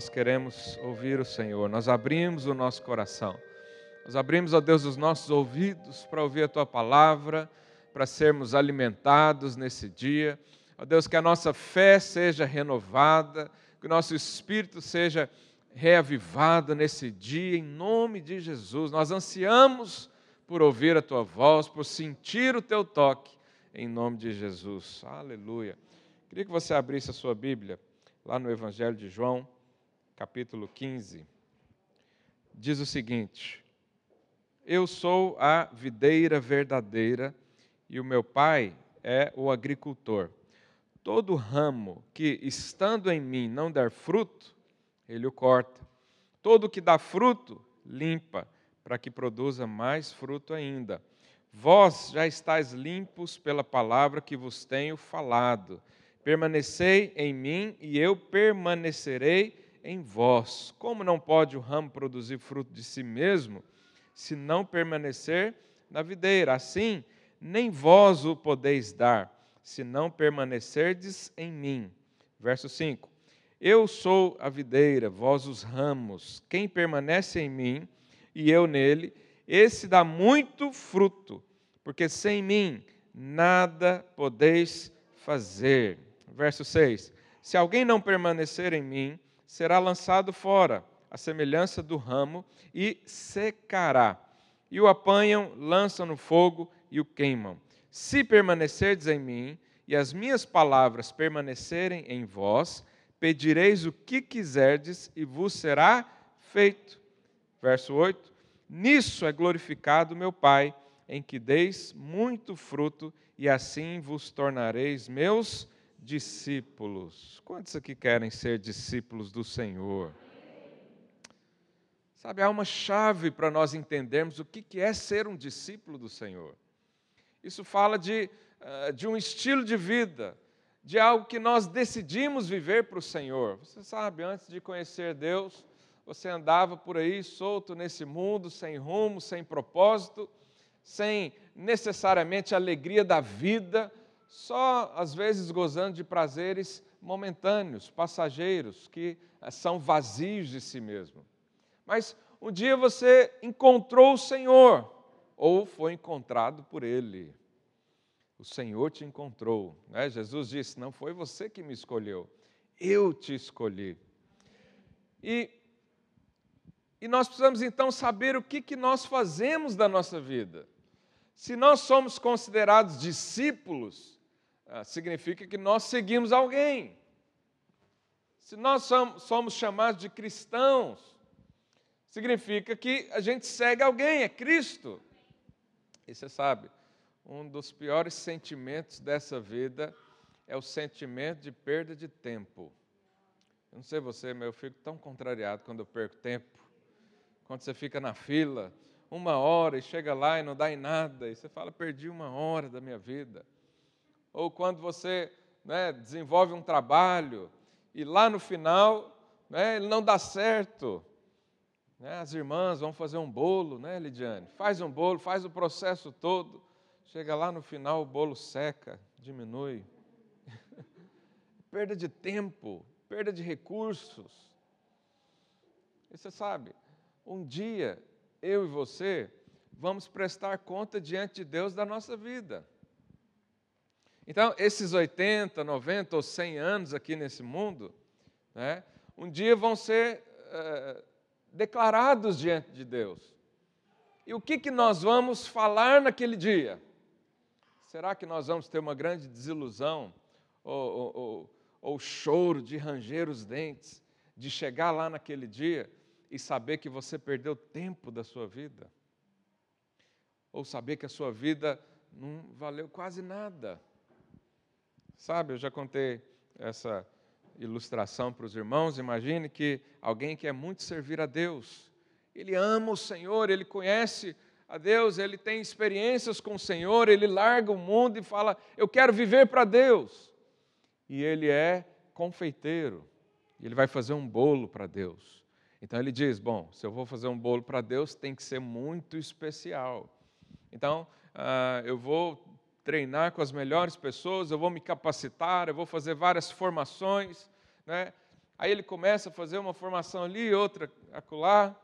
nós queremos ouvir o Senhor. Nós abrimos o nosso coração. Nós abrimos, ó Deus, os nossos ouvidos para ouvir a tua palavra, para sermos alimentados nesse dia. Ó Deus, que a nossa fé seja renovada, que o nosso espírito seja reavivado nesse dia, em nome de Jesus. Nós ansiamos por ouvir a tua voz, por sentir o teu toque, em nome de Jesus. Aleluia. Queria que você abrisse a sua Bíblia lá no Evangelho de João, capítulo 15. Diz o seguinte: Eu sou a videira verdadeira e o meu pai é o agricultor. Todo ramo que, estando em mim, não der fruto, ele o corta. Todo que dá fruto, limpa, para que produza mais fruto ainda. Vós já estáis limpos pela palavra que vos tenho falado. Permanecei em mim e eu permanecerei em vós. Como não pode o ramo produzir fruto de si mesmo, se não permanecer na videira? Assim, nem vós o podeis dar, se não permanecerdes em mim. Verso 5: Eu sou a videira, vós os ramos. Quem permanece em mim e eu nele, esse dá muito fruto, porque sem mim nada podeis fazer verso 6: Se alguém não permanecer em mim, será lançado fora, a semelhança do ramo, e secará. E o apanham, lançam no fogo e o queimam. Se permanecerdes em mim, e as minhas palavras permanecerem em vós, pedireis o que quiserdes e vos será feito. Verso 8: Nisso é glorificado meu Pai, em que deis muito fruto, e assim vos tornareis meus discípulos. Quantos aqui querem ser discípulos do Senhor? Sabe, há uma chave para nós entendermos o que é ser um discípulo do Senhor. Isso fala de, eh, de um estilo de vida, de algo que nós decidimos viver para o Senhor. Você sabe, antes de conhecer Deus, você andava por aí solto nesse mundo, sem rumo, sem propósito, sem necessariamente a alegria da vida, só às vezes gozando de prazeres momentâneos, passageiros, que eh, são vazios de si mesmo. Mas um dia você encontrou o Senhor, ou foi encontrado por Ele. O Senhor te encontrou. Né? Jesus disse: Não foi você que me escolheu, eu te escolhi. E, e nós precisamos então saber o que, que nós fazemos da nossa vida. Se nós somos considerados discípulos, significa que nós seguimos alguém. Se nós somos chamados de cristãos, significa que a gente segue alguém, é Cristo. E você sabe, um dos piores sentimentos dessa vida é o sentimento de perda de tempo. Eu não sei você, mas eu fico tão contrariado quando eu perco tempo. Quando você fica na fila, uma hora e chega lá e não dá em nada, e você fala, perdi uma hora da minha vida ou quando você né, desenvolve um trabalho e lá no final né, ele não dá certo. Né, as irmãs vão fazer um bolo, né, Lidiane? Faz um bolo, faz o processo todo. Chega lá no final, o bolo seca, diminui. perda de tempo, perda de recursos. E você sabe, um dia eu e você vamos prestar conta diante de Deus da nossa vida. Então, esses 80, 90 ou 100 anos aqui nesse mundo, né, um dia vão ser é, declarados diante de Deus. E o que, que nós vamos falar naquele dia? Será que nós vamos ter uma grande desilusão ou, ou, ou, ou choro de ranger os dentes, de chegar lá naquele dia e saber que você perdeu tempo da sua vida? Ou saber que a sua vida não valeu quase nada? Sabe, eu já contei essa ilustração para os irmãos. Imagine que alguém quer muito servir a Deus. Ele ama o Senhor, ele conhece a Deus, ele tem experiências com o Senhor, ele larga o mundo e fala: Eu quero viver para Deus. E ele é confeiteiro, ele vai fazer um bolo para Deus. Então ele diz: Bom, se eu vou fazer um bolo para Deus, tem que ser muito especial. Então, uh, eu vou treinar com as melhores pessoas, eu vou me capacitar, eu vou fazer várias formações. Né? Aí ele começa a fazer uma formação ali, outra acolá.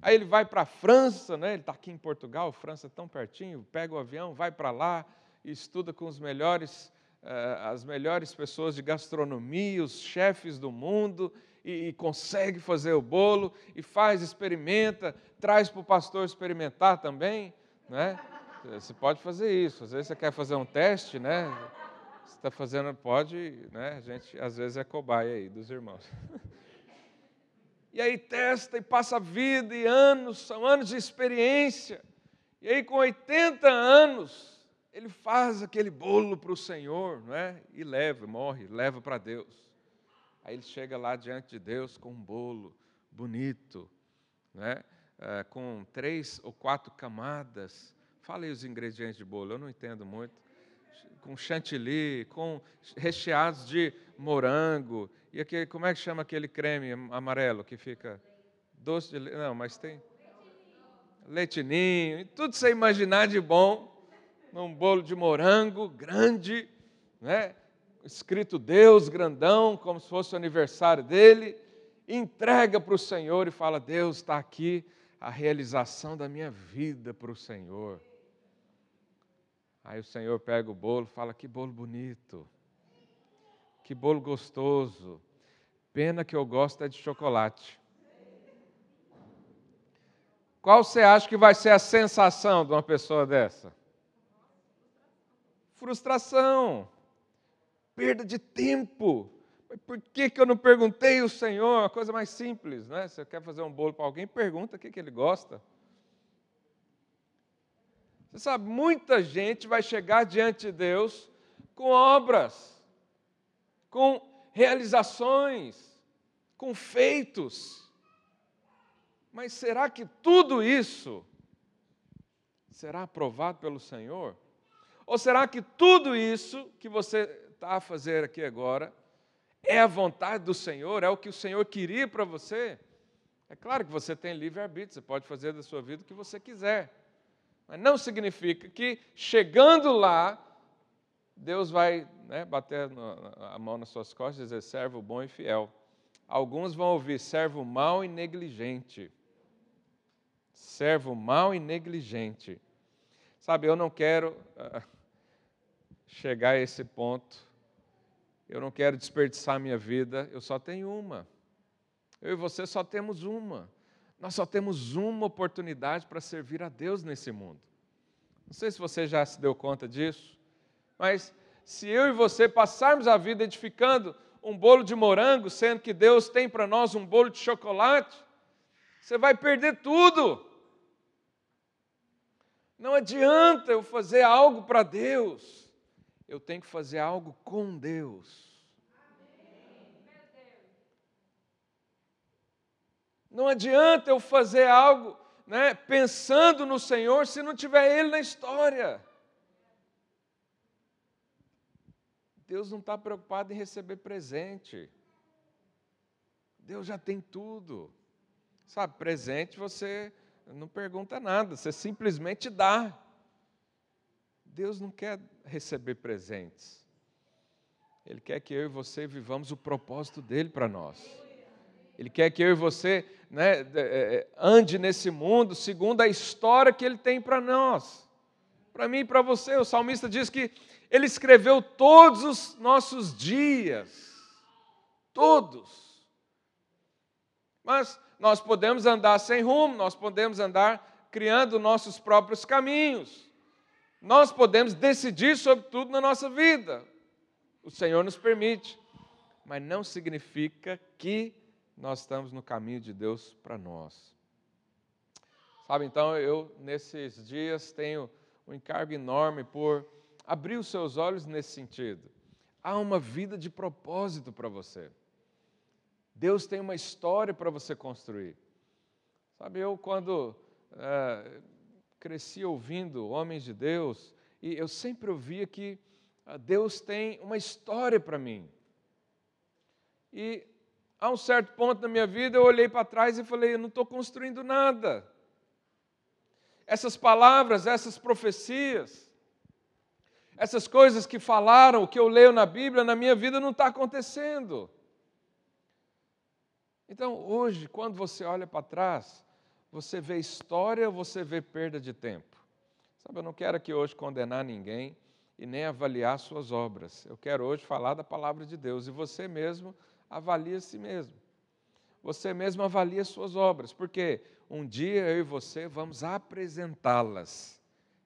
Aí ele vai para a França, né? ele está aqui em Portugal, França é tão pertinho, pega o avião, vai para lá e estuda com os melhores, uh, as melhores pessoas de gastronomia, os chefes do mundo, e, consegue fazer o bolo, e faz, experimenta, traz para o pastor experimentar também. Né? Você pode fazer isso, às vezes você quer fazer um teste, né? Você está fazendo, pode, né? A gente às vezes é cobaia aí dos irmãos. E aí testa e passa a vida e anos, são anos de experiência. E aí com 80 anos, ele faz aquele bolo para o Senhor, não é? E leva, morre, leva para Deus. Aí ele chega lá diante de Deus com um bolo bonito, né? É, com três ou quatro camadas. Fala aí os ingredientes de bolo, eu não entendo muito. Com chantilly, com recheados de morango e aquele, como é que chama aquele creme amarelo que fica doce de leite? Não, mas tem leitinho, tudo você imaginar de bom, num bolo de morango grande, né? escrito Deus grandão, como se fosse o aniversário dele, entrega para o Senhor e fala: Deus está aqui, a realização da minha vida para o Senhor. Aí o Senhor pega o bolo, fala: Que bolo bonito. Que bolo gostoso. Pena que eu gosto é de chocolate. Qual você acha que vai ser a sensação de uma pessoa dessa? Frustração, perda de tempo. Por que, que eu não perguntei o Senhor? Uma coisa mais simples, né? Você quer fazer um bolo para alguém, pergunta o que, que ele gosta. Você sabe, muita gente vai chegar diante de Deus com obras com realizações, com feitos. Mas será que tudo isso será aprovado pelo Senhor? Ou será que tudo isso que você está a fazer aqui agora é a vontade do Senhor, é o que o Senhor queria para você? É claro que você tem livre-arbítrio, você pode fazer da sua vida o que você quiser. Mas não significa que chegando lá, Deus vai né, bater a mão nas suas costas e dizer servo bom e fiel. Alguns vão ouvir servo mau e negligente. Servo mau e negligente. Sabe, eu não quero uh, chegar a esse ponto. Eu não quero desperdiçar minha vida. Eu só tenho uma. Eu e você só temos uma. Nós só temos uma oportunidade para servir a Deus nesse mundo. Não sei se você já se deu conta disso. Mas se eu e você passarmos a vida edificando um bolo de morango, sendo que Deus tem para nós um bolo de chocolate, você vai perder tudo. Não adianta eu fazer algo para Deus, eu tenho que fazer algo com Deus. Não adianta eu fazer algo né, pensando no Senhor se não tiver Ele na história. Deus não está preocupado em receber presente. Deus já tem tudo. Sabe, presente você não pergunta nada, você simplesmente dá. Deus não quer receber presentes. Ele quer que eu e você vivamos o propósito dele para nós. Ele quer que eu e você né, é, é, ande nesse mundo segundo a história que ele tem para nós. Para mim e para você, o salmista diz que ele escreveu todos os nossos dias. Todos. Mas nós podemos andar sem rumo, nós podemos andar criando nossos próprios caminhos. Nós podemos decidir sobre tudo na nossa vida. O Senhor nos permite. Mas não significa que nós estamos no caminho de Deus para nós. Sabe, então eu nesses dias tenho um encargo enorme por abrir os seus olhos nesse sentido. Há uma vida de propósito para você. Deus tem uma história para você construir. Sabe, eu quando é, cresci ouvindo homens de Deus, e eu sempre ouvia que ah, Deus tem uma história para mim. E a um certo ponto na minha vida eu olhei para trás e falei: eu não estou construindo nada. Essas palavras, essas profecias, essas coisas que falaram, o que eu leio na Bíblia, na minha vida não está acontecendo. Então, hoje, quando você olha para trás, você vê história ou você vê perda de tempo? Sabe, eu não quero aqui hoje condenar ninguém e nem avaliar suas obras. Eu quero hoje falar da palavra de Deus e você mesmo avalia a si mesmo. Você mesmo avalia suas obras, porque um dia eu e você vamos apresentá-las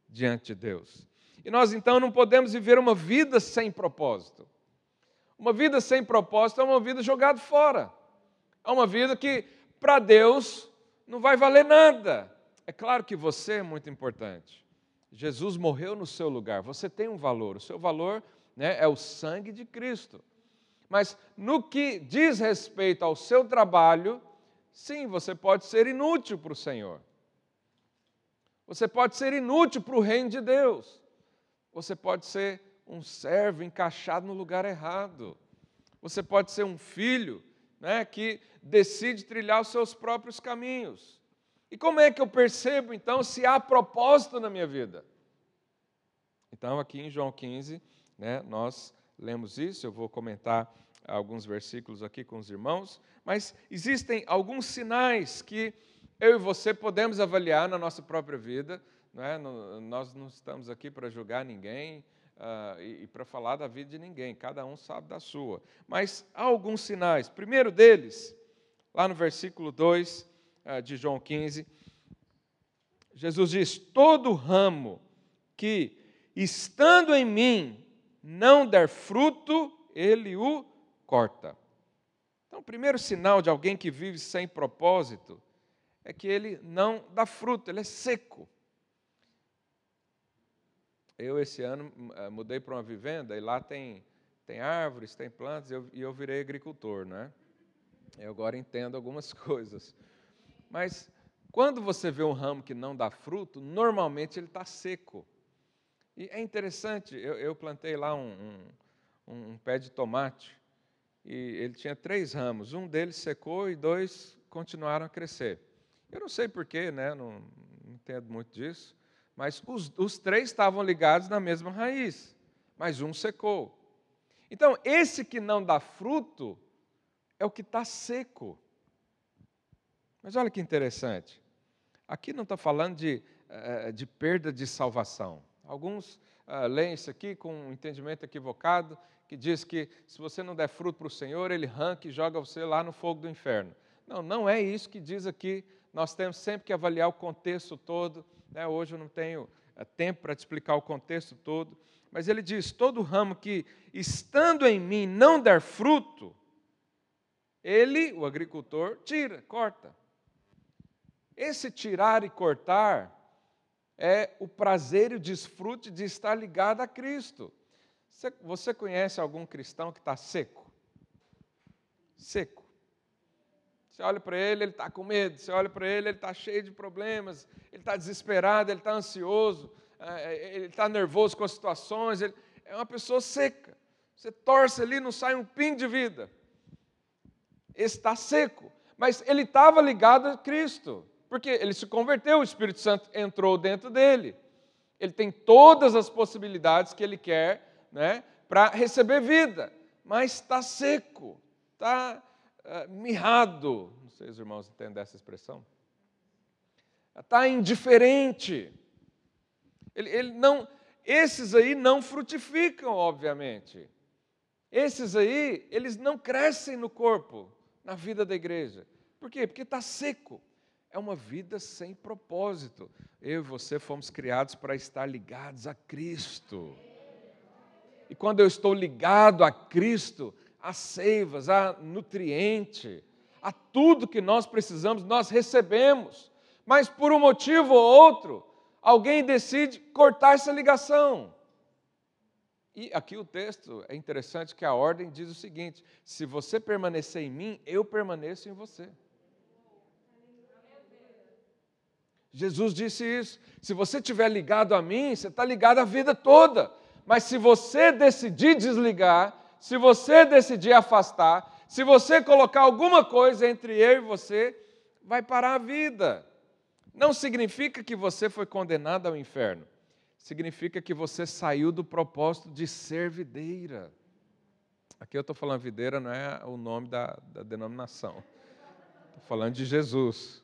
diante de Deus. E nós então não podemos viver uma vida sem propósito. Uma vida sem propósito é uma vida jogada fora. É uma vida que, para Deus, não vai valer nada. É claro que você é muito importante. Jesus morreu no seu lugar. Você tem um valor. O seu valor né, é o sangue de Cristo. Mas no que diz respeito ao seu trabalho, sim, você pode ser inútil para o Senhor. Você pode ser inútil para o reino de Deus. Você pode ser um servo encaixado no lugar errado. Você pode ser um filho né, que decide trilhar os seus próprios caminhos. E como é que eu percebo, então, se há propósito na minha vida? Então, aqui em João 15, né, nós lemos isso, eu vou comentar alguns versículos aqui com os irmãos, mas existem alguns sinais que eu e você podemos avaliar na nossa própria vida não é? Nós não estamos aqui para julgar ninguém uh, e, para falar da vida de ninguém, cada um sabe da sua. Mas há alguns sinais. Primeiro deles, lá no versículo 2 uh, ah, de João 15, Jesus diz: Todo ramo que, estando em mim, não der fruto, ele o corta. Então, o primeiro sinal de alguém que vive sem propósito é que ele não dá fruto, ele é seco. Eu, esse ano, eh, mudei para uma vivenda e lá tem, tem árvores, tem plantas, e eu, e eu virei agricultor, né? Eu agora entendo algumas coisas. Mas quando você vê um ramo que não dá fruto, normalmente ele está seco. E é interessante, eu, eu plantei lá um, um, um, pé de tomate e ele tinha três ramos. Um deles secou e dois continuaram a crescer. Eu não sei porquê, né? não, não entendo muito disso. Mas os, os três estavam ligados na mesma raiz, mas um secou. Então, esse que não dá fruto é o que está seco. Mas olha que interessante. Aqui não está falando de, eh, de perda de salvação. Alguns uh, leem isso aqui com um entendimento equivocado, que diz que se você não der fruto para o Senhor, Ele arranca e joga você lá no fogo do inferno. Não, não é isso que diz aqui. Nós temos sempre que avaliar o contexto todo né? Hoje eu não tenho eh, tempo para te explicar o contexto todo, mas ele diz: todo ramo que estando em mim não der fruto, ele, o agricultor, tira, corta. Esse tirar e cortar é o prazer e o desfrute de estar ligado a Cristo. Você conhece algum cristão que está seco? Seco. Você olha para ele, ele está com medo. Você olha para ele, ele está cheio de problemas. Ele está desesperado, ele está ansioso. É, é, ele está nervoso com as situações. Ele é uma pessoa seca. Você torce ali, não sai um pingo de vida. Está seco. Mas ele estava ligado a Cristo. Porque ele se converteu, o Espírito Santo entrou dentro dele. Ele tem todas as possibilidades que ele quer né, para receber vida. Mas está seco. Está uh, mirrado. Não sei se os irmãos entendem essa expressão. Está indiferente. Ele, ele não, esses aí não frutificam, obviamente. Esses aí, eles não crescem no corpo, na vida da igreja. Por quê? Porque está seco. É uma vida sem propósito. Eu e você fomos criados para estar ligados a Cristo. E quando eu estou ligado a Cristo, as seivas, a nutriente, a tudo que nós precisamos, nós recebemos. Mas por um motivo ou outro, alguém decide cortar essa ligação. E aqui o texto é interessante que a ordem diz o seguinte: se você permanecer em mim, eu permaneço em você. Jesus disse isso. Se você estiver ligado a mim, você está ligado a vida toda. Mas se você decidir desligar, se você decidir afastar, se você colocar alguma coisa entre eu e você, vai parar a vida. Não significa que você foi condenado ao inferno. Significa que você saiu do propósito de ser videira. Aqui eu estou falando videira, não é o nome da, da denominação. falando de Jesus.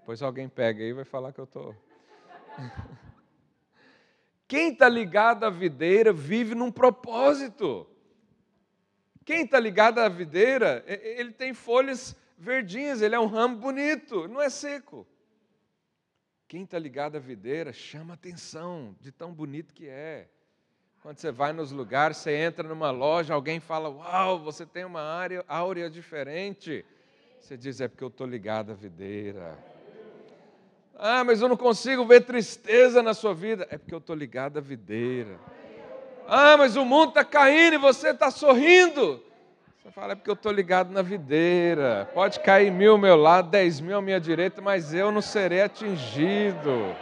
Depois alguém pega aí e vai falar que eu estou. Quem está ligado à videira vive num propósito. Quem está ligado à videira, ele tem folhas verdinhas, ele é um ramo bonito, não é seco. Quem está ligado à videira chama atenção de tão bonito que é. Quando você vai nos lugares, você entra numa loja, alguém fala: Uau, você tem uma área áurea diferente. Você diz: É porque eu estou ligado à videira. Ah, mas eu não consigo ver tristeza na sua vida. É porque eu estou ligado à videira. Ah, mas o mundo está caindo e você está sorrindo. Você fala, é porque eu estou ligado na videira. Pode cair mil ao meu lado, dez mil à minha direita, mas eu não serei atingido.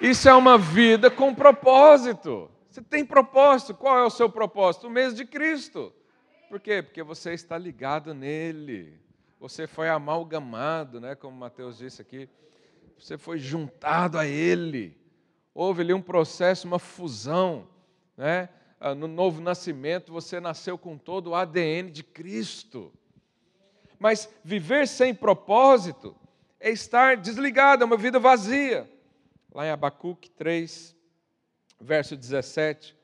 Isso é uma vida com propósito. Você tem propósito. Qual é o seu propósito? O mesmo de Cristo. Por quê? Porque você está ligado nele. Você foi amalgamado, né? como Mateus disse aqui. Você foi juntado a ele houve ali um processo, uma fusão. Né? Ah, no novo nascimento, você nasceu com todo o ADN de Cristo. Mas viver sem propósito é estar desligado, é uma vida vazia. Lá em Abacuque 3, verso 17,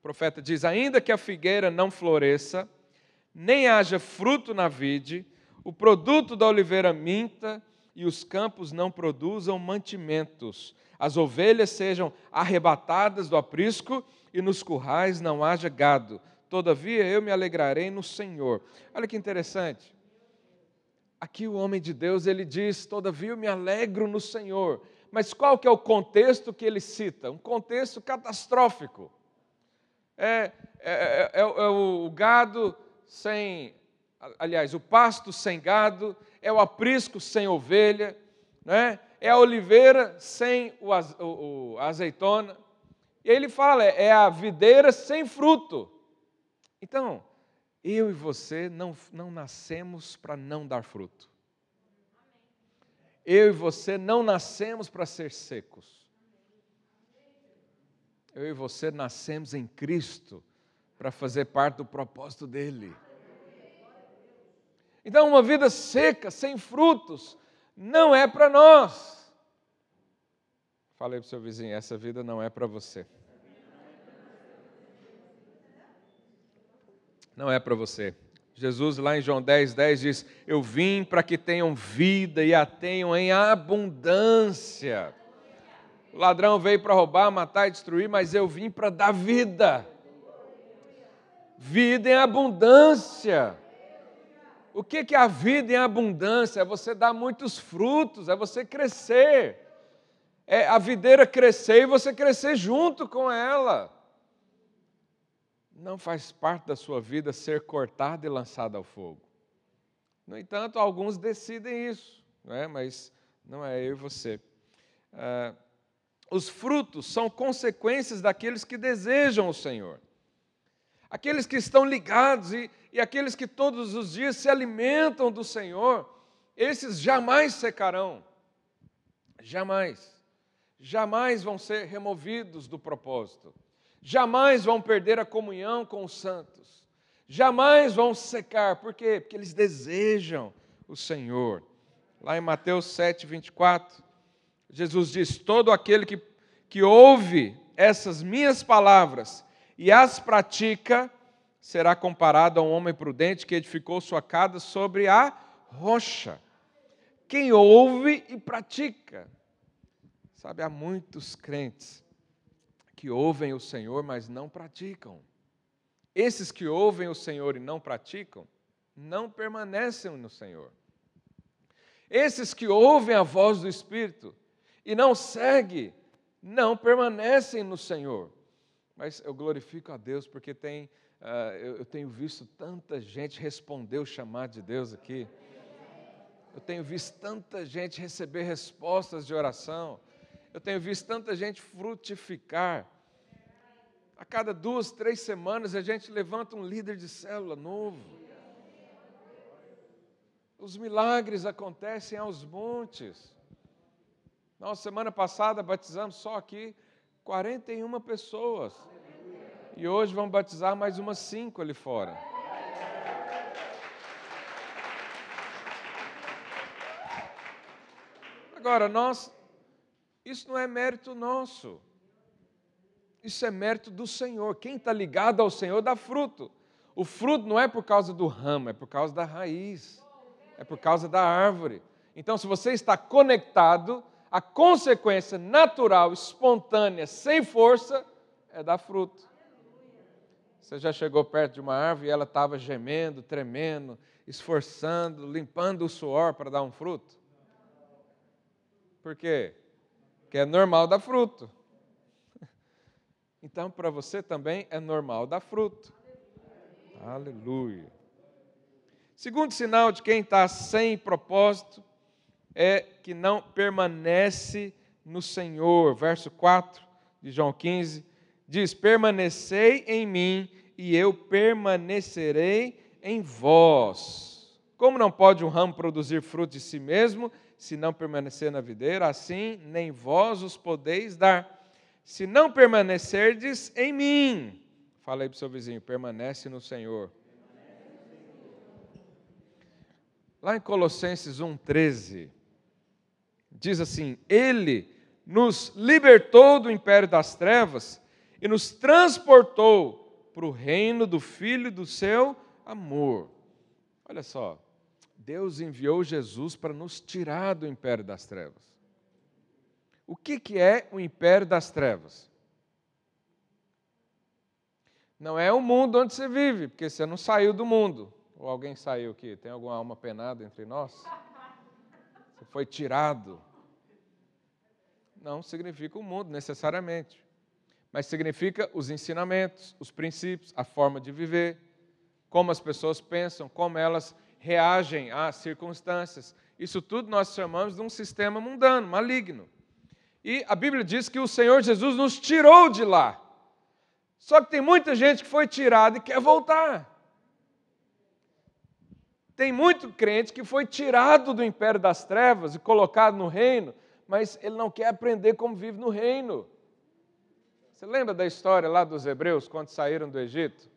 o profeta diz: Ainda que a figueira não floresça, nem haja fruto na vide, o produto da oliveira minta, e os campos não produzam mantimentos, as ovelhas sejam arrebatadas do aprisco e nos currais não haja gado. Todavia eu me alegrarei no Senhor. Olha que interessante. Aqui o homem de Deus ele diz: Todavia eu me alegro no Senhor. Mas qual que é o contexto que ele cita? Um contexto catastrófico. É, é, é, é, é o gado sem, aliás, o pasto sem gado, é o aprisco sem ovelha, né? é a oliveira sem o, o, o azeitona. E aí ele fala, é, é a videira sem fruto. Então, eu e você não, não nascemos para não dar fruto. Eu e você não nascemos para ser secos. Eu e você nascemos em Cristo para fazer parte do propósito dele. Então, uma vida seca, sem frutos, não é para nós. Falei para o seu vizinho: essa vida não é para você. Não é para você. Jesus, lá em João 10, 10, diz: Eu vim para que tenham vida e a tenham em abundância. O ladrão veio para roubar, matar e destruir, mas eu vim para dar vida. Vida em abundância. O que é a vida em abundância? É você dar muitos frutos, é você crescer. É a videira crescer e você crescer junto com ela. Não faz parte da sua vida ser cortada e lançada ao fogo. No entanto, alguns decidem isso, não é? mas não é eu e você. Ah, os frutos são consequências daqueles que desejam o Senhor. Aqueles que estão ligados e, e aqueles que todos os dias se alimentam do Senhor, esses jamais secarão. Jamais. Jamais vão ser removidos do propósito. Jamais vão perder a comunhão com os santos. Jamais vão secar. Por quê? Porque eles desejam o Senhor. Lá em Mateus 7, 24, Jesus diz: Todo aquele que, que ouve essas minhas palavras e as pratica, será comparado a um homem prudente que edificou sua casa sobre a rocha. Quem ouve e pratica. Sabe, há muitos crentes que ouvem o Senhor, mas não praticam. Esses que ouvem o Senhor e não praticam, não permanecem no Senhor. Esses que ouvem a voz do Espírito e não seguem, não permanecem no Senhor. Mas eu glorifico a Deus porque tem, uh, eu, eu tenho visto tanta gente responder o chamado de Deus aqui. Eu tenho visto tanta gente receber respostas de oração. Eu tenho visto tanta gente frutificar. A cada duas, três semanas a gente levanta um líder de célula novo. Os milagres acontecem aos montes. Nós, semana passada, batizamos só aqui 41 pessoas. E hoje vamos batizar mais umas cinco ali fora. Agora, nós, isso não é mérito nosso. Isso é mérito do Senhor. Quem está ligado ao Senhor dá fruto. O fruto não é por causa do ramo, é por causa da raiz, é por causa da árvore. Então, se você está conectado, a consequência natural, espontânea, sem força, é dar fruto. Você já chegou perto de uma árvore e ela estava gemendo, tremendo, esforçando, limpando o suor para dar um fruto? Por quê? Porque é normal dar fruto. Então, para você também é normal dar fruto. Aleluia. Segundo sinal de quem está sem propósito é que não permanece no Senhor. Verso 4 de João 15 diz: Permanecei em mim e eu permanecerei em vós. Como não pode um ramo produzir fruto de si mesmo, se não permanecer na videira, assim nem vós os podeis dar. Se não permanecerdes em mim, fala aí para o seu vizinho, permanece no Senhor. Lá em Colossenses 1,13, diz assim: Ele nos libertou do império das trevas e nos transportou para o reino do Filho do seu amor. Olha só, Deus enviou Jesus para nos tirar do império das trevas. O que, que é o império das trevas? Não é o mundo onde você vive, porque você não saiu do mundo. Ou alguém saiu aqui? Tem alguma alma penada entre nós? Foi tirado. Não significa o mundo necessariamente, mas significa os ensinamentos, os princípios, a forma de viver, como as pessoas pensam, como elas reagem às circunstâncias. Isso tudo nós chamamos de um sistema mundano, maligno. E a Bíblia diz que o Senhor Jesus nos tirou de lá. Só que tem muita gente que foi tirada e quer voltar. Tem muito crente que foi tirado do império das trevas e colocado no reino, mas ele não quer aprender como vive no reino. Você lembra da história lá dos hebreus, quando saíram do Egito?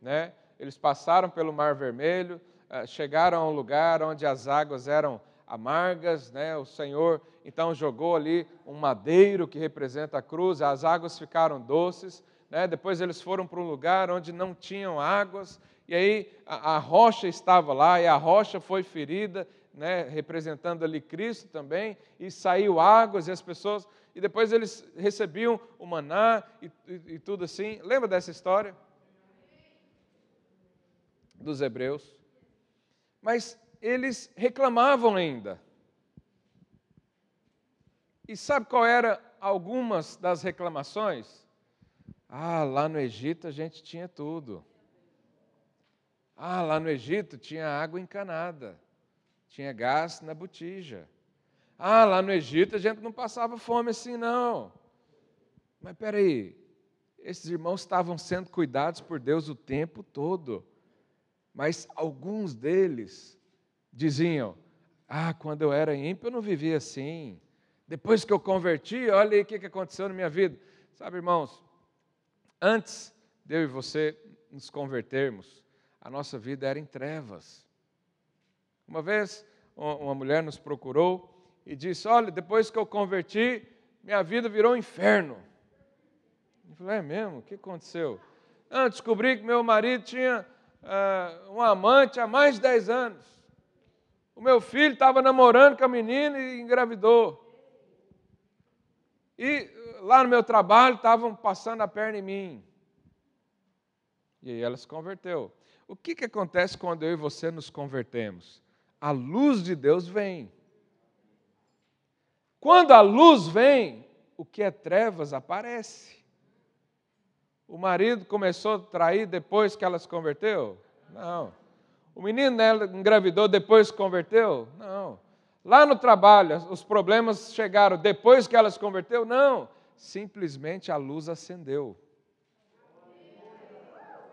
Né? Eles passaram pelo Mar Vermelho, eh, chegaram a um lugar onde as águas eram amargas, né? o Senhor então jogou ali um madeiro que representa a cruz, as águas ficaram doces, né? depois eles foram para um lugar onde não tinham águas, e aí a, a rocha estava lá, e a rocha foi ferida, né, representando ali Cristo também, e saiu águas, e as pessoas, e depois eles recebiam o maná e, e, e tudo assim. Lembra dessa história? Dos hebreus. Mas eles reclamavam ainda. E sabe qual era algumas das reclamações? Ah, lá no Egito a gente tinha tudo. Ah, lá no Egito tinha água encanada, tinha gás na botija. Ah, lá no Egito a gente não passava fome assim, não. Mas espera aí, esses irmãos estavam sendo cuidados por Deus o tempo todo. Mas alguns deles diziam: Ah, quando eu era ímpio eu não vivia assim. Depois que eu converti, olha aí o que aconteceu na minha vida. Sabe, irmãos, antes de eu e você nos convertermos, a nossa vida era em trevas. Uma vez, uma mulher nos procurou e disse: Olha, depois que eu converti, minha vida virou um inferno. Eu falei: É mesmo? O que aconteceu? Ah, descobri que meu marido tinha uh, um amante há mais de 10 anos. O meu filho estava namorando com a menina e engravidou. E lá no meu trabalho estavam passando a perna em mim. E aí ela se converteu. O que, que acontece quando eu e você nos convertemos? A luz de Deus vem. Quando a luz vem, o que é trevas aparece. O marido começou a trair depois que ela se converteu? Não. O menino dela engravidou depois se converteu? Não. Lá no trabalho, os problemas chegaram depois que ela se converteu? Não. Simplesmente a luz acendeu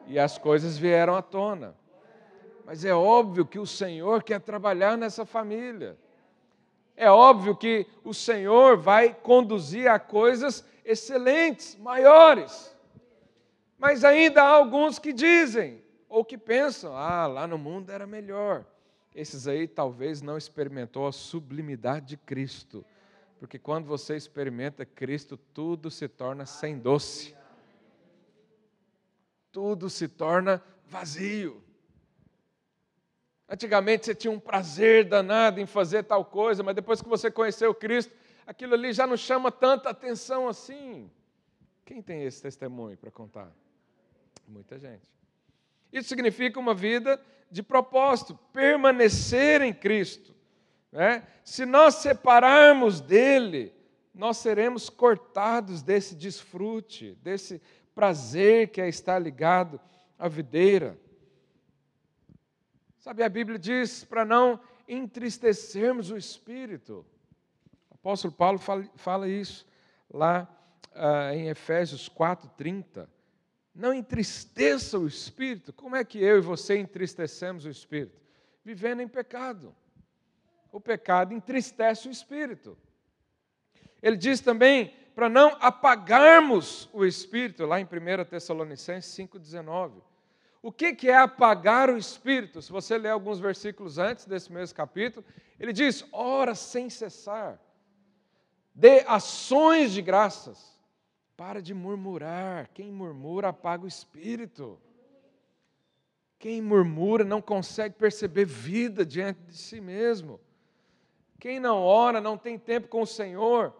e as coisas vieram à tona. Mas é óbvio que o Senhor quer trabalhar nessa família. É óbvio que o Senhor vai conduzir a coisas excelentes, maiores. Mas ainda há alguns que dizem, ou que pensam, ah, lá no mundo era melhor. Esses aí talvez não experimentou a sublimidade de Cristo. Porque quando você experimenta Cristo, tudo se torna sem doce. Tudo se torna vazio. Antigamente você tinha um prazer danado em fazer tal coisa, mas depois que você conheceu Cristo, aquilo ali já não chama tanta atenção assim. Quem tem esse testemunho para contar? Muita gente. Isso significa uma vida de propósito, permanecer em Cristo. Né? Se nós separarmos dele, nós seremos cortados desse desfrute, desse prazer que é estar ligado à videira. Sabe, a Bíblia diz para não entristecermos o espírito. O apóstolo Paulo fala, isso lá uh, em Efésios 4,30. Não entristeça o espírito. Como é que eu e você entristecemos o espírito? Vivendo em pecado. O pecado entristece o espírito. Ele diz também para não apagarmos o espírito, lá em 1 Tessalonicenses 5,19. O que, que é apagar o espírito? Se você ler alguns versículos antes desse mesmo capítulo, ele diz: ora sem cessar, dê ações de graças, para de murmurar. Quem murmura apaga o espírito. Quem murmura não consegue perceber vida diante de si mesmo. Quem não ora, não tem tempo com o Senhor,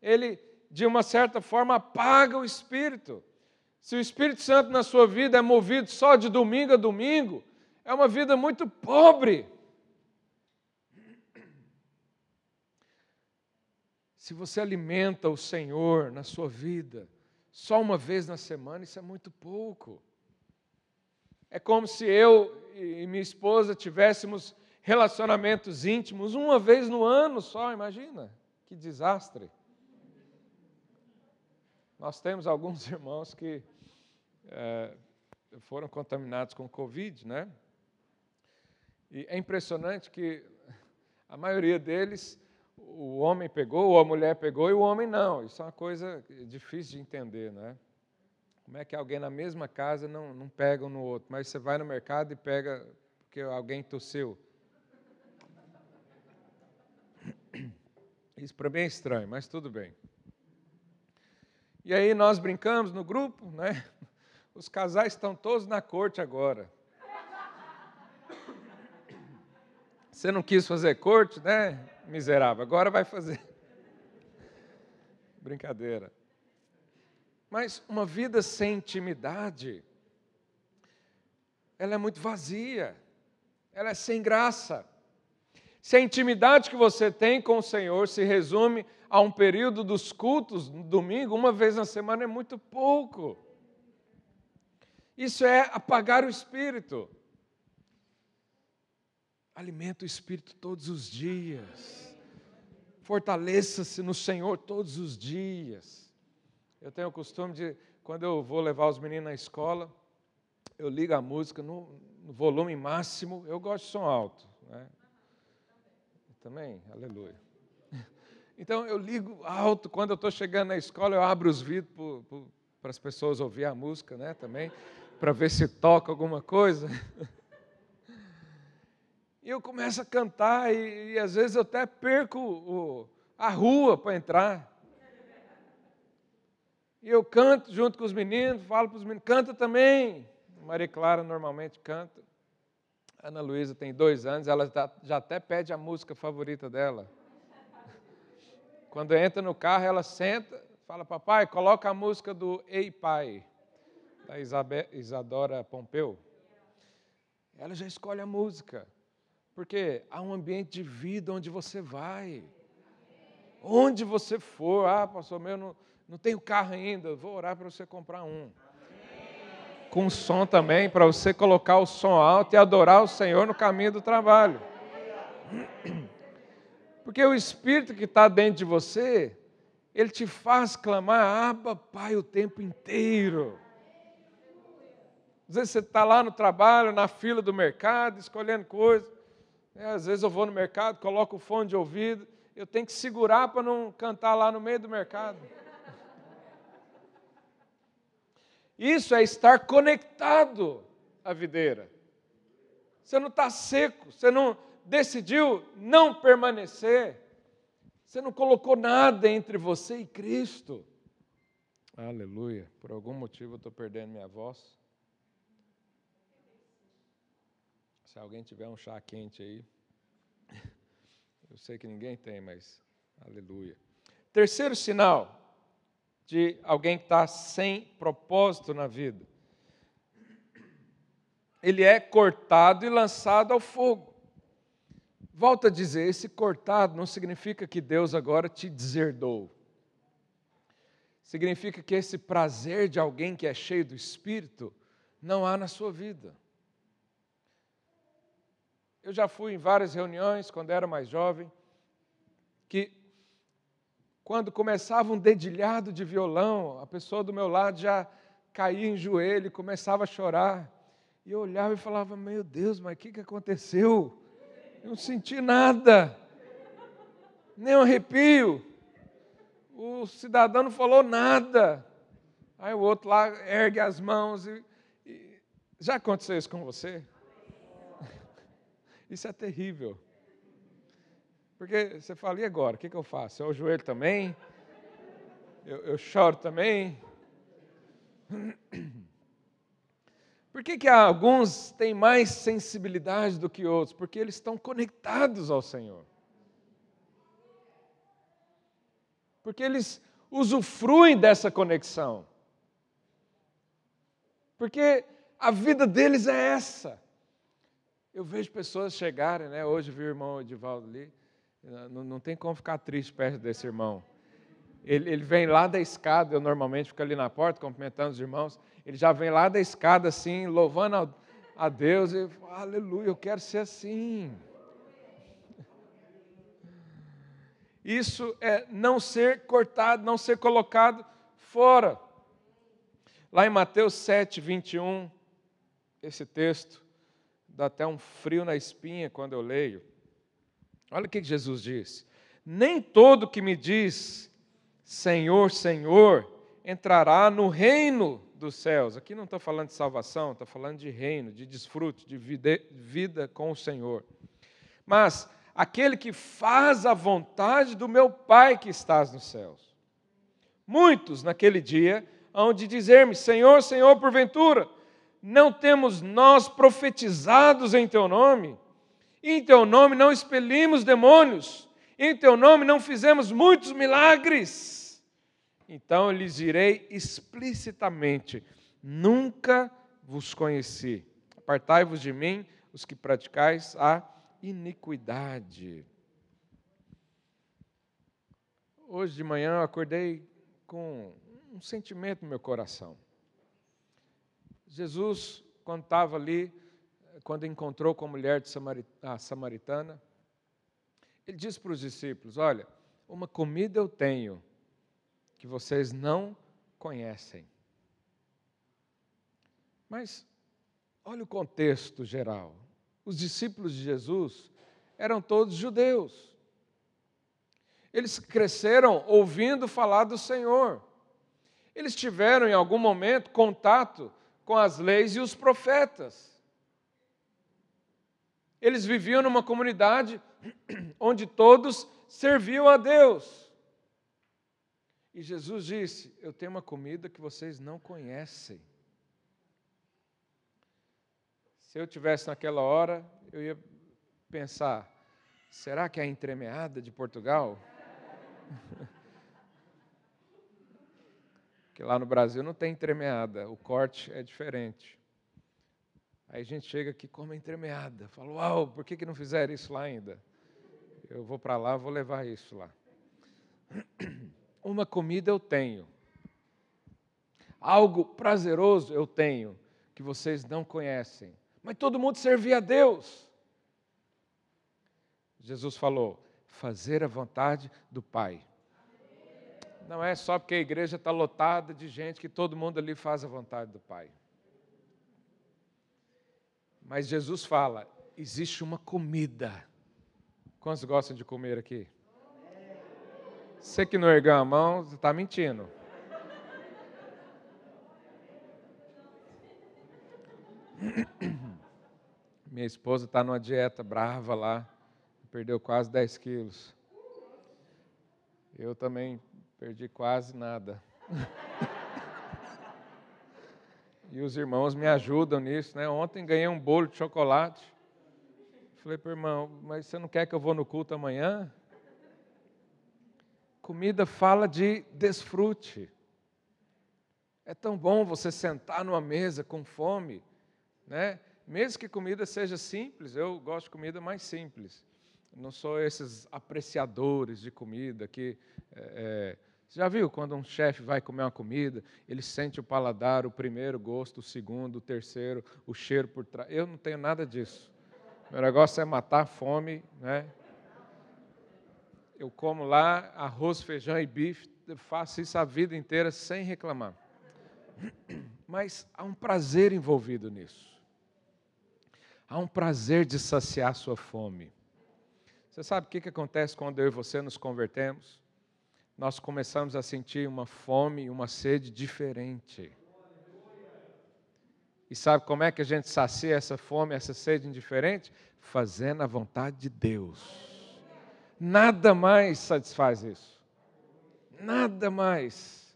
ele, de uma certa forma, apaga o espírito. Se o Espírito Santo na sua vida é movido só de domingo a domingo, é uma vida muito pobre. Se você alimenta o Senhor na sua vida só uma vez na semana, isso é muito pouco. É como se eu e minha esposa tivéssemos relacionamentos íntimos uma vez no ano só, imagina. Que desastre. Nós temos alguns irmãos que é, foram contaminados com Covid, né? E é impressionante que a maioria deles, o homem pegou, ou a mulher pegou, e o homem não. Isso é uma coisa difícil de entender, né? Como é que alguém na mesma casa não, não pega um no outro? Mas você vai no mercado e pega porque alguém tossiu. Isso para mim é estranho, mas tudo bem. E aí nós brincamos no grupo, né? Os casais estão todos na corte agora. Você não quis fazer corte, né? Miserável. Agora vai fazer. Brincadeira. Mas uma vida sem intimidade, ela é muito vazia. Ela é sem graça. Se a intimidade que você tem com o Senhor se resume a um período dos cultos, domingo, uma vez na semana, é muito pouco. Isso é apagar o espírito. Alimenta o espírito todos os dias. Fortaleça-se no Senhor todos os dias. Eu tenho o costume de, quando eu vou levar os meninos na escola, eu ligo a música no, no volume máximo. Eu gosto de som alto. Né? Também, aleluia. Então eu ligo alto, quando eu estou chegando na escola, eu abro os vidros para as pessoas ouvir a música né, também, para ver se toca alguma coisa. E eu começo a cantar, e, e às vezes eu até perco o, a rua para entrar. E eu canto junto com os meninos, falo para os meninos, canta também. Maria Clara normalmente canta. Ana Luísa tem dois anos, ela já até pede a música favorita dela. Quando entra no carro, ela senta, fala, papai, coloca a música do Ei Pai, da Isadora Pompeu. Ela já escolhe a música, porque há um ambiente de vida onde você vai. Onde você for, ah, pastor meu, não, não tenho carro ainda, vou orar para você comprar um com som também, para você colocar o som alto e adorar o Senhor no caminho do trabalho. Porque o Espírito que está dentro de você, ele te faz clamar, Abba, Pai, o tempo inteiro. Às vezes você está lá no trabalho, na fila do mercado, escolhendo coisas. É, às vezes eu vou no mercado, coloco o fone de ouvido, eu tenho que segurar para não cantar lá no meio do mercado. Isso é estar conectado à videira. Você não está seco, você não decidiu não permanecer, você não colocou nada entre você e Cristo. Aleluia. Por algum motivo eu estou perdendo minha voz. Se alguém tiver um chá quente aí. Eu sei que ninguém tem, mas aleluia. Terceiro sinal de alguém que está sem propósito na vida. Ele é cortado e lançado ao fogo. Volto a dizer, esse cortado não significa que Deus agora te deserdou. Significa que esse prazer de alguém que é cheio do Espírito não há na sua vida. Eu já fui em várias reuniões quando era mais jovem, que quando começava um dedilhado de violão, a pessoa do meu lado já caía em joelho começava a chorar. E eu olhava e falava: Meu Deus, mas o que, que aconteceu? Eu não senti nada, nem um arrepio. O cidadão não falou nada. Aí o outro lá ergue as mãos e, e... já aconteceu isso com você? Isso é terrível. Porque você fala, e agora? O que, que eu faço? Eu joelho também? Eu, eu choro também? Por que, que alguns têm mais sensibilidade do que outros? Porque eles estão conectados ao Senhor. Porque eles usufruem dessa conexão. Porque a vida deles é essa. Eu vejo pessoas chegarem, né? Hoje vi o irmão Edivaldo ali. Não, não tem como ficar triste perto desse irmão. Ele, ele, vem lá da escada, eu normalmente fico ali na porta cumprimentando os irmãos. Ele já vem lá da escada assim, louvando a, a Deus e aleluia, eu quero ser assim. Isso é não ser cortado, não ser colocado fora. Lá em Mateus 7, 21, esse texto, dá até um frio na espinha quando eu leio. Olha o que Jesus diz: Nem todo que me diz Senhor, Senhor, entrará no reino dos céus. Aqui não estou falando de salvação, estou falando de reino, de desfrute, de vida, vida com o Senhor. Mas aquele que faz a vontade do meu Pai que estás nos céus. Muitos naquele dia hão de dizer-me: Senhor, Senhor, porventura não temos nós profetizados em teu nome? Em teu nome não expelimos demônios? Em teu nome não fizemos muitos milagres? Então lhes direi explicitamente: nunca vos conheci. Apartai-vos de mim, os que praticais a iniquidade. Hoje de manhã eu acordei com um sentimento no meu coração. Jesus, quando estava ali, quando encontrou com a mulher a samaritana, ele disse para os discípulos: Olha, uma comida eu tenho que vocês não conhecem. Mas olha o contexto geral. Os discípulos de Jesus eram todos judeus. Eles cresceram ouvindo falar do Senhor. Eles tiveram em algum momento contato com as leis e os profetas. Eles viviam numa comunidade onde todos serviam a Deus. E Jesus disse: Eu tenho uma comida que vocês não conhecem. Se eu tivesse naquela hora, eu ia pensar: será que é a entremeada de Portugal? que lá no Brasil não tem entremeada, o corte é diferente. Aí a gente chega aqui como entremeada, fala, uau, por que, que não fizeram isso lá ainda? Eu vou para lá, vou levar isso lá. Uma comida eu tenho, algo prazeroso eu tenho, que vocês não conhecem, mas todo mundo servia a Deus. Jesus falou: fazer a vontade do Pai. Não é só porque a igreja está lotada de gente que todo mundo ali faz a vontade do Pai. Mas Jesus fala: existe uma comida. Quantos gostam de comer aqui? Você que não ergou a mão, está mentindo. Minha esposa está numa dieta brava lá, perdeu quase 10 quilos. Eu também perdi quase nada. e os irmãos me ajudam nisso, né? Ontem ganhei um bolo de chocolate. Falei para o irmão, mas você não quer que eu vou no culto amanhã? Comida fala de desfrute. É tão bom você sentar numa mesa com fome, né? Mesmo que comida seja simples, eu gosto de comida mais simples. Não sou esses apreciadores de comida que é, é, já viu quando um chefe vai comer uma comida, ele sente o paladar, o primeiro gosto, o segundo, o terceiro, o cheiro por trás. Eu não tenho nada disso. Meu negócio é matar a fome, né? Eu como lá arroz, feijão e bife, faço isso a vida inteira sem reclamar. Mas há um prazer envolvido nisso. Há um prazer de saciar sua fome. Você sabe o que, que acontece quando eu e você nos convertemos? Nós começamos a sentir uma fome e uma sede diferente. E sabe como é que a gente sacia essa fome, essa sede indiferente? Fazendo a vontade de Deus. Nada mais satisfaz isso. Nada mais.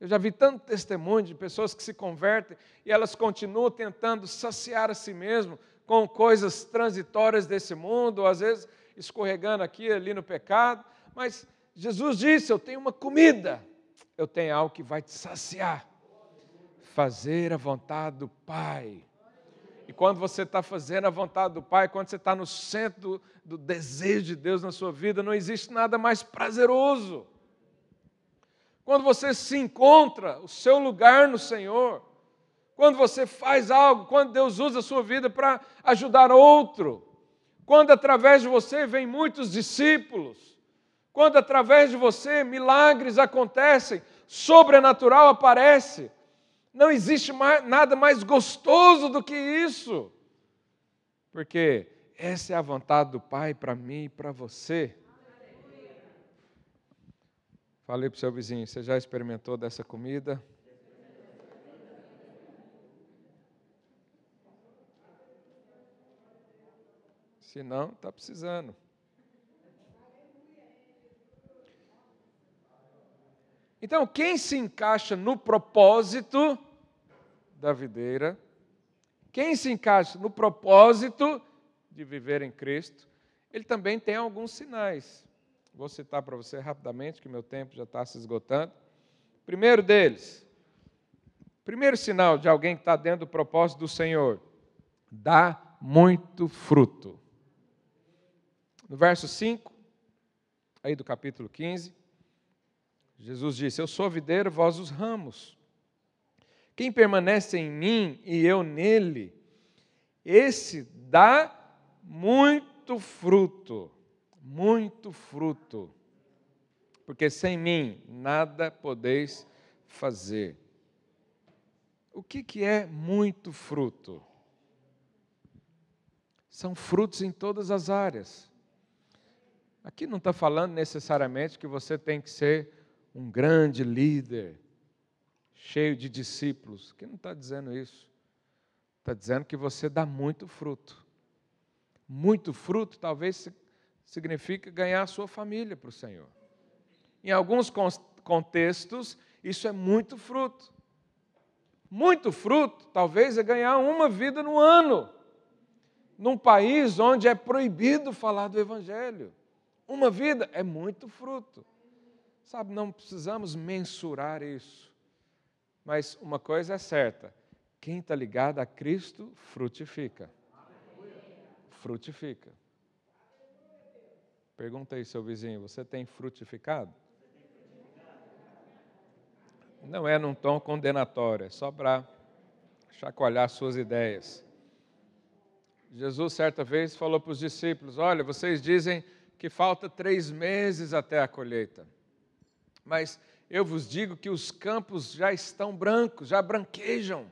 Eu já vi tanto testemunho de pessoas que se convertem e elas continuam tentando saciar a si mesmo com coisas transitórias desse mundo, às vezes escorregando aqui ali no pecado, mas Jesus disse: Eu tenho uma comida, eu tenho algo que vai te saciar fazer a vontade do Pai. E quando você está fazendo a vontade do Pai, quando você está no centro do, desejo de Deus na sua vida, não existe nada mais prazeroso. Quando você se encontra o seu lugar no Senhor, quando você faz algo, quando Deus usa a sua vida para ajudar outro, quando através de você vem muitos discípulos, quando através de você milagres acontecem, sobrenatural aparece, não existe mais, nada mais gostoso do que isso. Porque essa é a vontade do Pai para mim e para você. Falei para o seu vizinho: você já experimentou dessa comida? Se não, está precisando. Então, quem se encaixa no propósito da videira, quem se encaixa no propósito de viver em Cristo, ele também tem alguns sinais. Vou citar para você rapidamente, que meu tempo já está se esgotando. Primeiro deles, primeiro sinal de alguém que está dentro do propósito do Senhor, dá muito fruto. No verso 5, aí do capítulo 15, Jesus disse: Eu sou a videira, vós os ramos. Quem permanece em mim e eu nele, esse dá muito fruto, muito fruto. Porque sem mim nada podeis fazer. O que, que é muito fruto? São frutos em todas as áreas. Aqui não está falando necessariamente que você tem que ser um grande líder, cheio de discípulos. Que não está dizendo isso. Está dizendo que você dá muito fruto. Muito fruto talvez significa ganhar a sua família para o Senhor. Em alguns contextos, isso é muito fruto. Muito fruto, talvez, é ganhar uma vida no ano, num país onde é proibido falar do Evangelho. Uma vida é muito fruto. Sabe, não precisamos mensurar isso. Mas uma coisa é certa: quem está ligado a Cristo frutifica. Frutifica. Pergunta aí, seu vizinho: você tem frutificado? Não é num tom condenatório, é só para chacoalhar suas ideias. Jesus, certa vez, falou para os discípulos: Olha, vocês dizem que falta três meses até a colheita mas eu vos digo que os campos já estão brancos, já branquejam.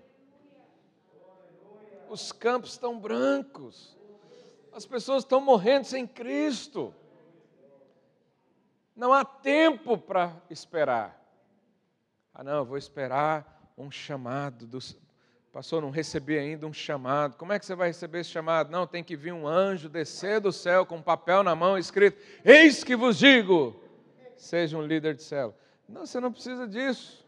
Os campos estão brancos. As pessoas estão morrendo sem Cristo. Não há tempo para esperar. Ah, não, vou esperar um chamado do, Pastor, não recebi ainda um chamado. Como é que você vai receber esse chamado? Não, tem que vir um anjo descer do céu com um papel na mão escrito: Eis que vos digo, seja um líder de céu. Não, você não precisa disso.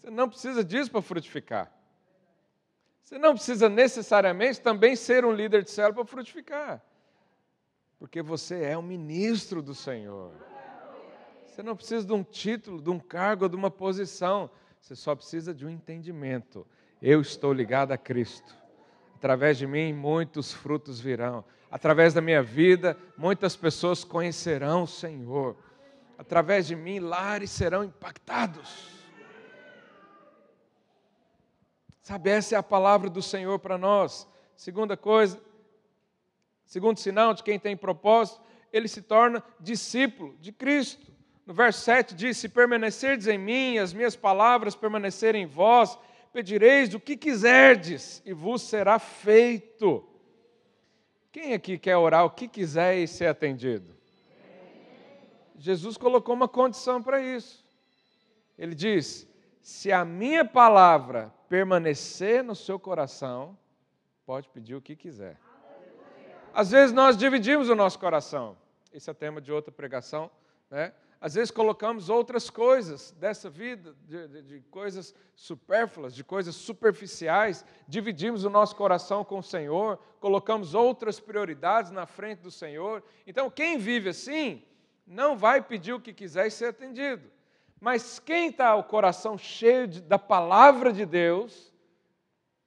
Você não precisa disso para frutificar. Você não precisa necessariamente também ser um líder de célula para frutificar. Porque você é um ministro do Senhor. Você não precisa de um título, de um cargo, de uma posição. Você só precisa de um entendimento. Eu estou ligado a Cristo. Através de mim, muitos frutos virão. Através da minha vida, muitas pessoas conhecerão o Senhor. Através de mim, lares serão impactados. Sabe, essa é a palavra do Senhor para nós. Segunda coisa, segundo sinal de quem tem propósito, ele se torna discípulo de Cristo. No verso 7 diz: Se permanecerdes em mim, as minhas palavras permanecerem em vós, pedireis o que quiserdes e vos será feito. Quem aqui quer orar o que quiser e ser atendido? Jesus colocou uma condição para isso. Ele diz: Se a minha palavra permanecer no seu coração, pode pedir o que quiser. Às vezes nós dividimos o nosso coração. Esse é tema de outra pregação, né? Às vezes colocamos outras coisas dessa vida, de, de, de, coisas supérfluas, de coisas superficiais, dividimos o nosso coração com o Senhor, colocamos outras prioridades na frente do Senhor. Então, quem vive assim, não vai pedir o que quiser e ser atendido. Mas quem está o coração cheio de, da palavra de Deus,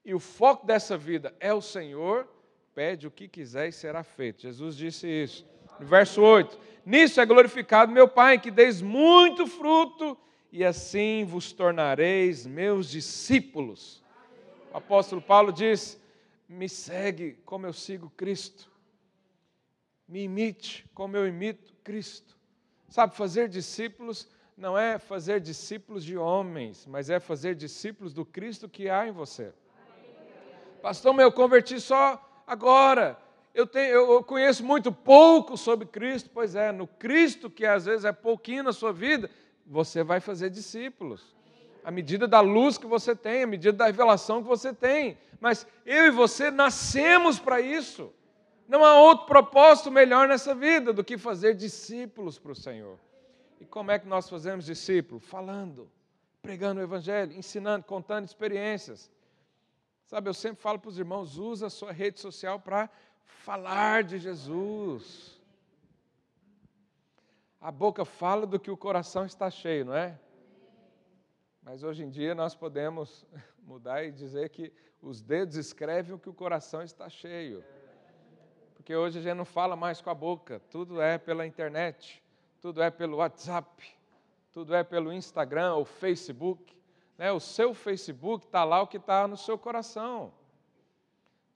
e o foco dessa vida é o Senhor, pede o que quiser e será feito. Jesus disse isso. No verso 8: Nisso é glorificado meu Pai, que deis muito fruto, e assim vos tornareis meus discípulos. O apóstolo Paulo diz: Me segue como eu sigo Cristo. Me imite como eu imito Cristo. Sabe, fazer discípulos não é fazer discípulos de homens, mas é fazer discípulos do Cristo que há em você. Pastor, mas eu converti só agora. Eu, tenho, eu conheço muito pouco sobre Cristo. Pois é, no Cristo, que às vezes é pouquinho na sua vida, você vai fazer discípulos. À medida da luz que você tem, à medida da revelação que você tem. Mas eu e você nascemos para isso. Não há outro propósito melhor nessa vida do que fazer discípulos para o Senhor. E como é que nós fazemos discípulo? Falando, pregando o Evangelho, ensinando, contando experiências. Sabe, eu sempre falo para os irmãos: usa a sua rede social para falar de Jesus. A boca fala do que o coração está cheio, não é? Mas hoje em dia nós podemos mudar e dizer que os dedos escrevem o que o coração está cheio. Porque hoje a gente não fala mais com a boca, tudo é pela internet tudo é pelo WhatsApp, tudo é pelo Instagram ou Facebook. Né? O seu Facebook está lá o que está no seu coração.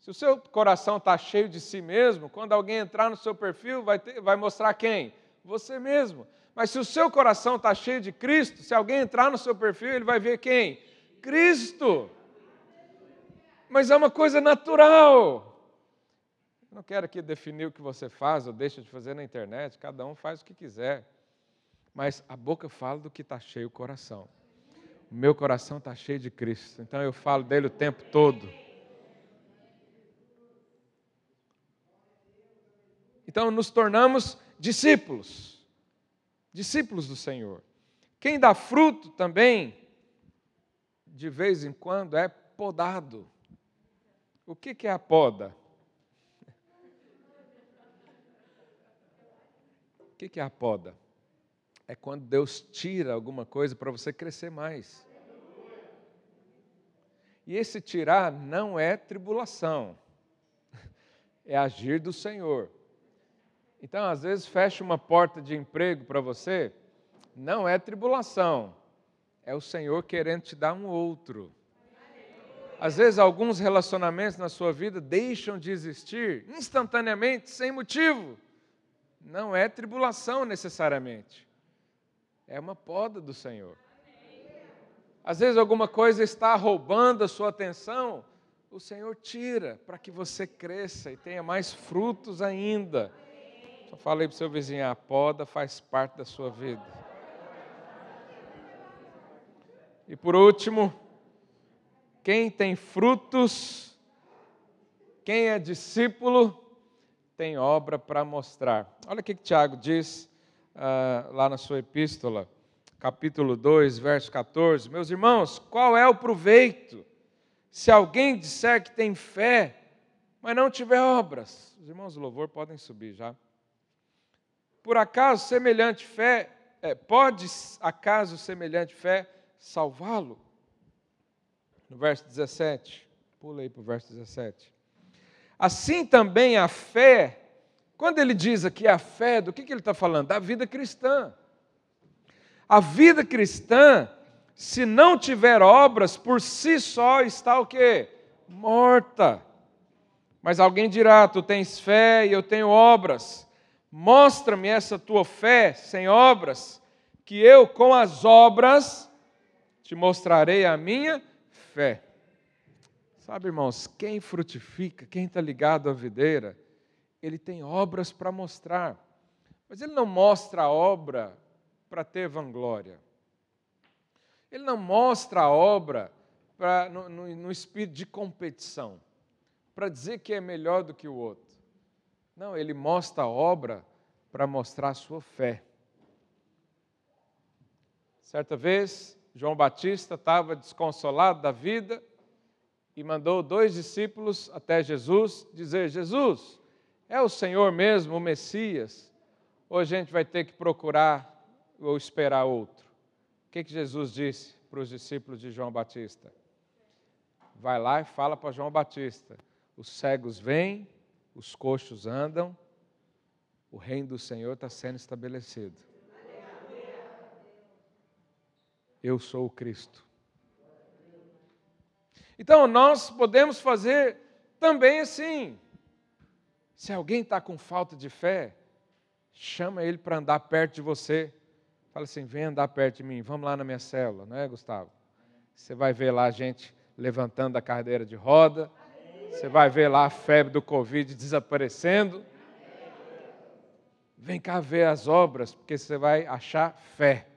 Se o seu coração está cheio de si mesmo, quando alguém entrar no seu perfil, vai, ter, vai mostrar quem? Você mesmo. Mas se o seu coração está cheio de Cristo, se alguém entrar no seu perfil, ele vai ver quem? Cristo. Mas é uma coisa natural. Eu não quero aqui definir o que você faz ou deixa de fazer na internet, cada um faz o que quiser. Mas a boca fala do que está cheio o coração. O meu coração está cheio de Cristo, então eu falo dele o tempo todo. Então nos tornamos discípulos, discípulos do Senhor. Quem dá fruto também, de vez em quando, é podado. O que é a poda? O que é a poda? É quando Deus tira alguma coisa para você crescer mais. E esse tirar não é tribulação, é agir do Senhor. Então, às vezes, fecha uma porta de emprego para você, não é tribulação, é o Senhor querendo te dar um outro. Às vezes, alguns relacionamentos na sua vida deixam de existir instantaneamente, sem motivo não é tribulação necessariamente, é uma poda do Senhor. Às vezes alguma coisa está roubando a sua atenção, o Senhor tira para que você cresça e tenha mais frutos ainda. Só falei para o seu vizinho, a poda faz parte da sua vida. E por último, quem tem frutos, quem é discípulo, tem obra para mostrar. Olha o que, que Tiago diz uh, lá na sua epístola, capítulo 2, verso 14. Meus irmãos, qual é o proveito se alguém disser que tem fé, mas não tiver obras? Os irmãos do louvor podem subir já. Por acaso semelhante fé, é, pode acaso semelhante fé salvá-lo? No verso 17, pula aí para o verso 17. Assim também a fé, quando ele diz aqui a fé, do que, que ele está falando? Da vida cristã. A vida cristã, se não tiver obras, por si só está o quê? Morta. Mas alguém dirá: Tu tens fé e eu tenho obras. Mostra-me essa tua fé sem obras, que eu com as obras te mostrarei a minha fé. Sabe, irmãos, quem frutifica, quem está ligado à videira, ele tem obras para mostrar. Mas ele não mostra a obra para ter vanglória. Ele não mostra a obra pra, no, no, no espírito de competição, para dizer que é melhor do que o outro. Não, ele mostra a obra para mostrar a sua fé. Certa vez, João Batista estava desconsolado da vida e mandou dois discípulos até Jesus dizer: Jesus, é o Senhor mesmo, o Messias? Ou a gente vai ter que procurar ou esperar outro? O que, que Jesus disse para os discípulos de João Batista? Vai lá e fala para João Batista: os cegos vêm, os coxos andam, o reino do Senhor está sendo estabelecido. Eu sou o Cristo. Então, nós podemos fazer também assim. Se alguém está com falta de fé, chama ele para andar perto de você. Fala assim: vem andar perto de mim, vamos lá na minha célula, não é, Gustavo? Você vai ver lá a gente levantando a cadeira de roda, você vai ver lá a febre do Covid desaparecendo. Vem cá ver as obras, porque você vai achar fé.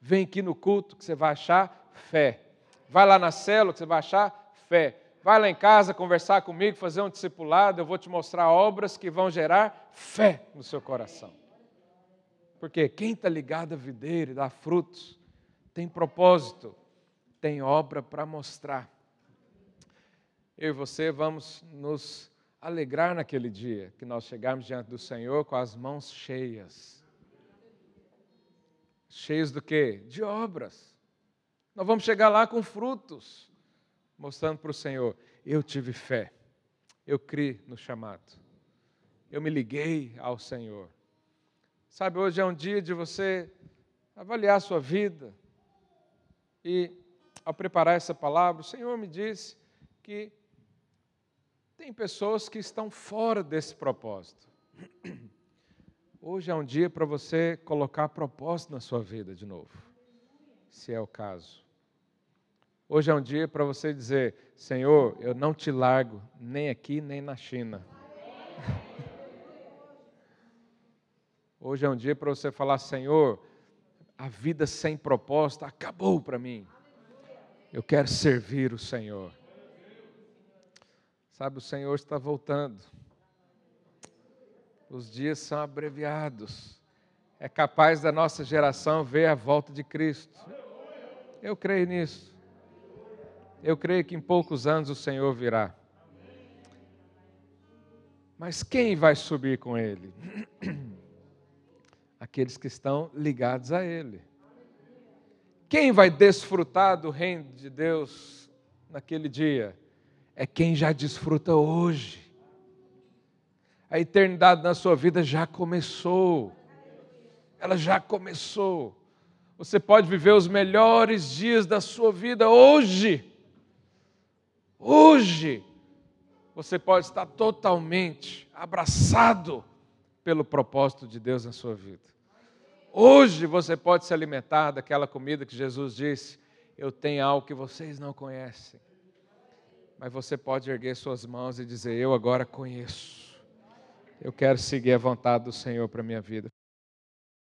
Vem aqui no culto, que você vai achar fé. Vai lá na célula que você vai achar fé. Vai lá em casa conversar comigo, fazer um discipulado, eu vou te mostrar obras que vão gerar fé no seu coração. Porque quem está ligado à videira e dá frutos, tem propósito, tem obra para mostrar. Eu e você vamos nos alegrar naquele dia que nós chegarmos diante do Senhor com as mãos cheias. Cheios do quê? De obras. Nós vamos chegar lá com frutos, mostrando para o Senhor: eu tive fé, eu criei no chamado, eu me liguei ao Senhor. Sabe, hoje é um dia de você avaliar a sua vida e, ao preparar essa palavra, o Senhor me disse que tem pessoas que estão fora desse propósito. Hoje é um dia para você colocar propósito na sua vida de novo, se é o caso. Hoje é um dia para você dizer: Senhor, eu não te largo nem aqui nem na China. Hoje é um dia para você falar: Senhor, a vida sem propósito acabou para mim. Eu quero servir o Senhor. Sabe, o Senhor está voltando. Os dias são abreviados. É capaz da nossa geração ver a volta de Cristo. Eu creio nisso. Eu creio que em poucos anos o Senhor virá. Mas quem vai subir com Ele? Aqueles que estão ligados a Ele. Quem vai desfrutar do reino de Deus naquele dia? É quem já desfruta hoje. A eternidade na sua vida já começou. Ela já começou. Você pode viver os melhores dias da sua vida hoje. Hoje, você pode estar totalmente abraçado pelo propósito de Deus na sua vida. Hoje você pode se alimentar daquela comida que Jesus disse: Eu tenho algo que vocês não conhecem. Mas você pode erguer suas mãos e dizer: Eu agora conheço. Eu quero seguir a vontade do Senhor para a minha vida.